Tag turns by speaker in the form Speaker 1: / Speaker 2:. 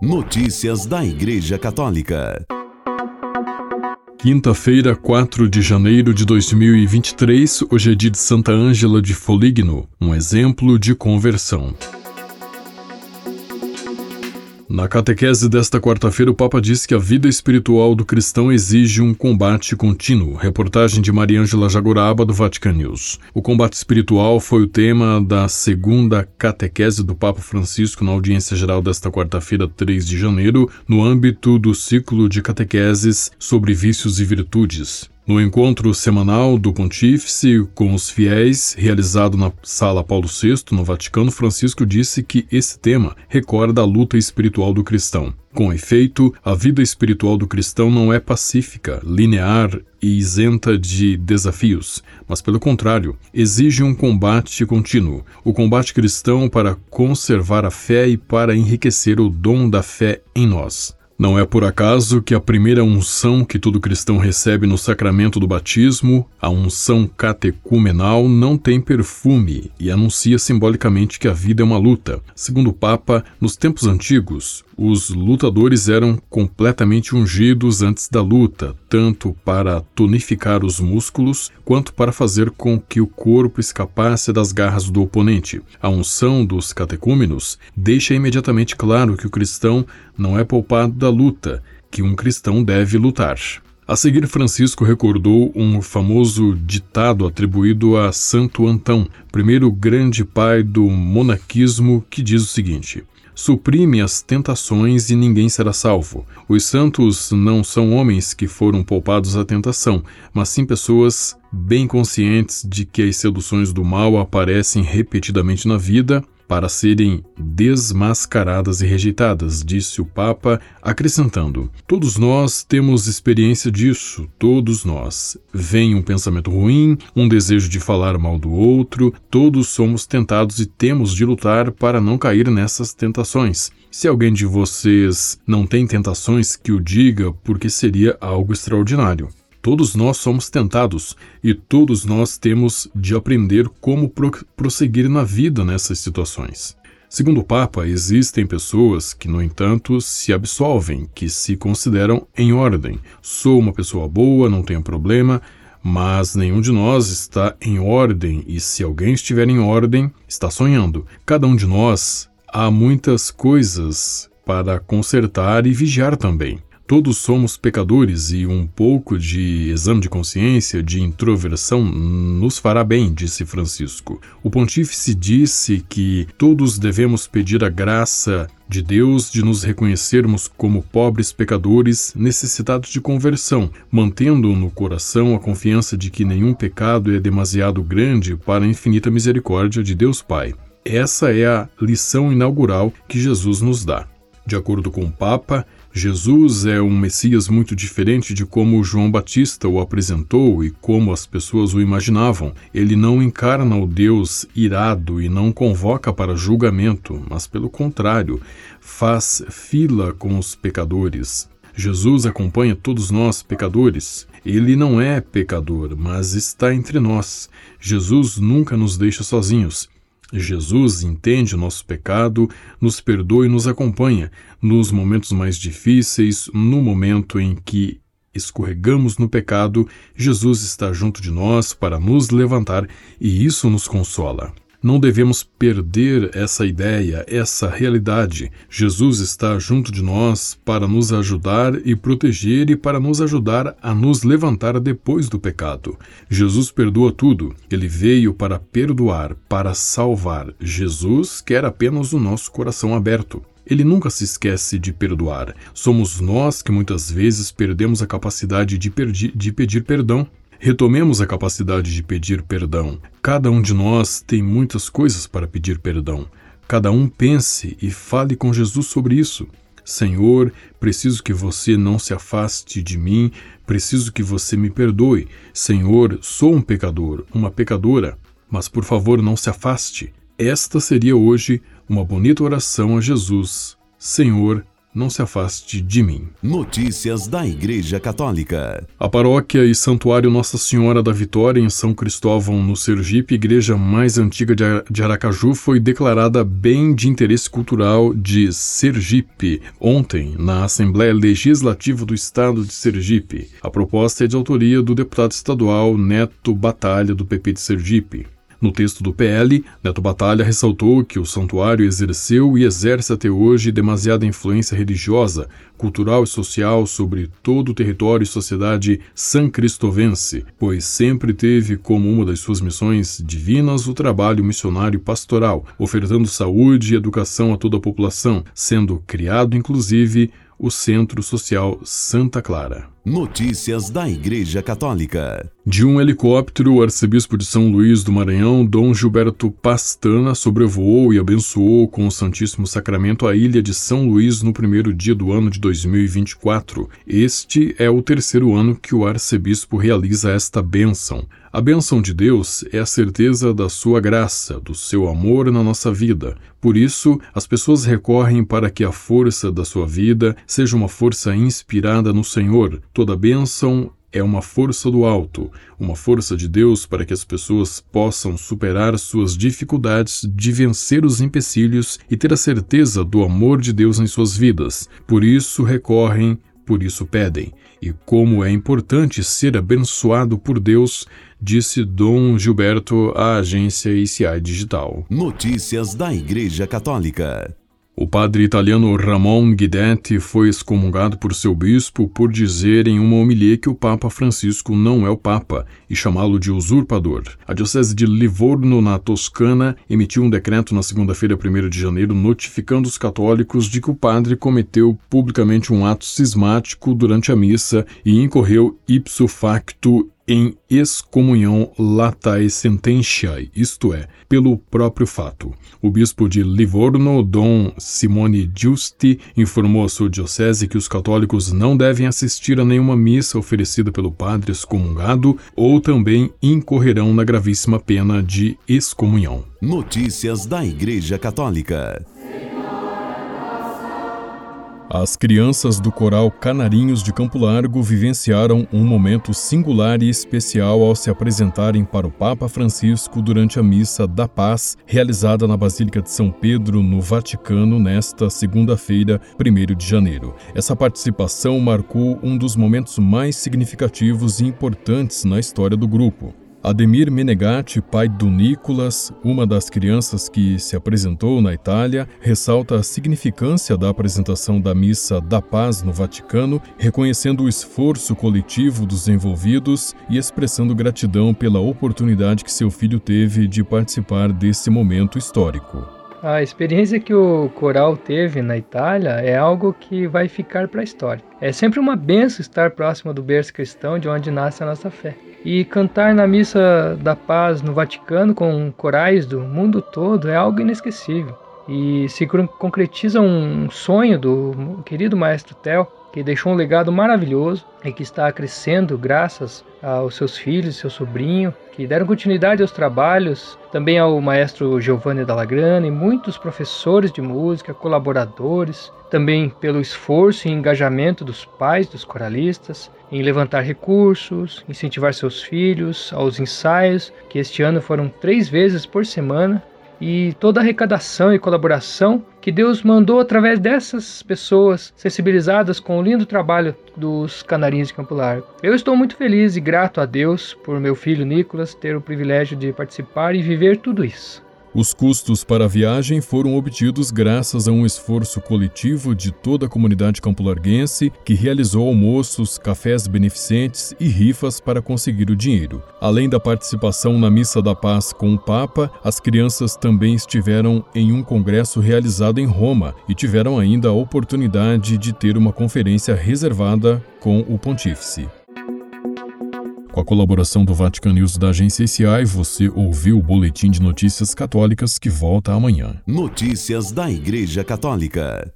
Speaker 1: Notícias da Igreja Católica.
Speaker 2: Quinta-feira, 4 de janeiro de 2023, hoje é dia de Santa Ângela de Foligno, um exemplo de conversão. Na catequese desta quarta-feira, o Papa disse que a vida espiritual do cristão exige um combate contínuo. Reportagem de Mariângela Jagoraba, do Vatican News. O combate espiritual foi o tema da segunda catequese do Papa Francisco na audiência geral desta quarta-feira, 3 de janeiro, no âmbito do ciclo de catequeses sobre vícios e virtudes. No encontro semanal do Pontífice com os fiéis, realizado na Sala Paulo VI, no Vaticano, Francisco disse que esse tema recorda a luta espiritual do cristão. Com efeito, a vida espiritual do cristão não é pacífica, linear e isenta de desafios, mas, pelo contrário, exige um combate contínuo. O combate cristão para conservar a fé e para enriquecer o dom da fé em nós. Não é por acaso que a primeira unção que todo cristão recebe no sacramento do batismo, a unção catecumenal, não tem perfume e anuncia simbolicamente que a vida é uma luta. Segundo o Papa, nos tempos antigos, os lutadores eram completamente ungidos antes da luta, tanto para tonificar os músculos quanto para fazer com que o corpo escapasse das garras do oponente. A unção dos catecúmenos deixa imediatamente claro que o cristão não é poupado da luta, que um cristão deve lutar. A seguir, Francisco recordou um famoso ditado atribuído a Santo Antão, primeiro grande pai do monaquismo, que diz o seguinte: suprime as tentações e ninguém será salvo. Os santos não são homens que foram poupados à tentação, mas sim pessoas bem conscientes de que as seduções do mal aparecem repetidamente na vida para serem desmascaradas e rejeitadas, disse o Papa, acrescentando: Todos nós temos experiência disso, todos nós. Vem um pensamento ruim, um desejo de falar mal do outro, todos somos tentados e temos de lutar para não cair nessas tentações. Se alguém de vocês não tem tentações, que o diga, porque seria algo extraordinário. Todos nós somos tentados e todos nós temos de aprender como pro prosseguir na vida nessas situações. Segundo o Papa, existem pessoas que, no entanto, se absolvem, que se consideram em ordem. Sou uma pessoa boa, não tenho problema, mas nenhum de nós está em ordem, e se alguém estiver em ordem, está sonhando. Cada um de nós há muitas coisas para consertar e vigiar também. Todos somos pecadores e um pouco de exame de consciência, de introversão, nos fará bem, disse Francisco. O pontífice disse que todos devemos pedir a graça de Deus de nos reconhecermos como pobres pecadores necessitados de conversão, mantendo no coração a confiança de que nenhum pecado é demasiado grande para a infinita misericórdia de Deus Pai. Essa é a lição inaugural que Jesus nos dá. De acordo com o Papa, Jesus é um Messias muito diferente de como João Batista o apresentou e como as pessoas o imaginavam. Ele não encarna o Deus irado e não convoca para julgamento, mas, pelo contrário, faz fila com os pecadores. Jesus acompanha todos nós, pecadores. Ele não é pecador, mas está entre nós. Jesus nunca nos deixa sozinhos. Jesus entende o nosso pecado, nos perdoa e nos acompanha nos momentos mais difíceis, no momento em que escorregamos no pecado, Jesus está junto de nós para nos levantar e isso nos consola. Não devemos perder essa ideia, essa realidade. Jesus está junto de nós para nos ajudar e proteger e para nos ajudar a nos levantar depois do pecado. Jesus perdoa tudo. Ele veio para perdoar, para salvar. Jesus quer apenas o nosso coração aberto. Ele nunca se esquece de perdoar. Somos nós que muitas vezes perdemos a capacidade de, de pedir perdão. Retomemos a capacidade de pedir perdão. Cada um de nós tem muitas coisas para pedir perdão. Cada um pense e fale com Jesus sobre isso. Senhor, preciso que você não se afaste de mim, preciso que você me perdoe. Senhor, sou um pecador, uma pecadora, mas por favor não se afaste. Esta seria hoje uma bonita oração a Jesus. Senhor, não se afaste de mim.
Speaker 1: Notícias da Igreja Católica.
Speaker 2: A paróquia e santuário Nossa Senhora da Vitória em São Cristóvão, no Sergipe, igreja mais antiga de Aracaju, foi declarada bem de interesse cultural de Sergipe ontem na Assembleia Legislativa do Estado de Sergipe. A proposta é de autoria do deputado estadual Neto Batalha do PP de Sergipe. No texto do PL, Neto Batalha ressaltou que o santuário exerceu e exerce até hoje demasiada influência religiosa, cultural e social sobre todo o território e sociedade sancristovense, pois sempre teve como uma das suas missões divinas o trabalho missionário pastoral, ofertando saúde e educação a toda a população, sendo criado inclusive o Centro Social Santa Clara.
Speaker 1: Notícias da Igreja Católica.
Speaker 2: De um helicóptero, o arcebispo de São Luís do Maranhão, Dom Gilberto Pastana, sobrevoou e abençoou com o Santíssimo Sacramento a ilha de São Luís no primeiro dia do ano de 2024. Este é o terceiro ano que o arcebispo realiza esta bênção. A bênção de Deus é a certeza da sua graça, do seu amor na nossa vida. Por isso, as pessoas recorrem para que a força da sua vida seja uma força inspirada no Senhor. Toda bênção é uma força do alto, uma força de Deus para que as pessoas possam superar suas dificuldades de vencer os empecilhos e ter a certeza do amor de Deus em suas vidas. Por isso recorrem por isso pedem. E como é importante ser abençoado por Deus, disse Dom Gilberto à agência ICI Digital.
Speaker 1: Notícias da Igreja Católica.
Speaker 2: O padre italiano Ramon Guidetti foi excomungado por seu bispo por dizer em uma homilia que o Papa Francisco não é o Papa e chamá-lo de usurpador. A Diocese de Livorno, na Toscana, emitiu um decreto na segunda-feira, 1 de janeiro, notificando os católicos de que o padre cometeu publicamente um ato cismático durante a missa e incorreu ipso facto em excomunhão latae sententiae, isto é, pelo próprio fato. O bispo de Livorno, Dom Simone Giusti, informou a sua diocese que os católicos não devem assistir a nenhuma missa oferecida pelo padre excomungado ou também incorrerão na gravíssima pena de excomunhão.
Speaker 1: Notícias da Igreja Católica.
Speaker 2: As crianças do coral Canarinhos de Campo Largo vivenciaram um momento singular e especial ao se apresentarem para o Papa Francisco durante a Missa da Paz, realizada na Basílica de São Pedro, no Vaticano, nesta segunda-feira, 1 de janeiro. Essa participação marcou um dos momentos mais significativos e importantes na história do grupo. Ademir Menegatti, pai do Nicolas, uma das crianças que se apresentou na Itália, ressalta a significância da apresentação da Missa da Paz no Vaticano, reconhecendo o esforço coletivo dos envolvidos e expressando gratidão pela oportunidade que seu filho teve de participar desse momento histórico.
Speaker 3: A experiência que o coral teve na Itália é algo que vai ficar para a história. É sempre uma benção estar próximo do berço cristão de onde nasce a nossa fé e cantar na missa da paz no Vaticano com corais do mundo todo é algo inesquecível. E se concretiza um sonho do querido maestro Tel, que deixou um legado maravilhoso e que está crescendo graças aos seus filhos, seu sobrinho, que deram continuidade aos trabalhos, também ao maestro Giovanni Dallagrana e muitos professores de música, colaboradores, também pelo esforço e engajamento dos pais dos coralistas em levantar recursos, incentivar seus filhos aos ensaios, que este ano foram três vezes por semana, e toda a arrecadação e colaboração que Deus mandou através dessas pessoas sensibilizadas com o lindo trabalho dos canarinhos de Campo Largo. Eu estou muito feliz e grato a Deus por meu filho Nicolas ter o privilégio de participar e viver tudo isso.
Speaker 2: Os custos para a viagem foram obtidos graças a um esforço coletivo de toda a comunidade campolarguense que realizou almoços, cafés beneficentes e rifas para conseguir o dinheiro. Além da participação na Missa da Paz com o Papa, as crianças também estiveram em um congresso realizado em Roma e tiveram ainda a oportunidade de ter uma conferência reservada com o Pontífice. Com a colaboração do Vatican News da agência ICI, você ouviu o Boletim de Notícias Católicas que volta amanhã.
Speaker 1: Notícias da Igreja Católica.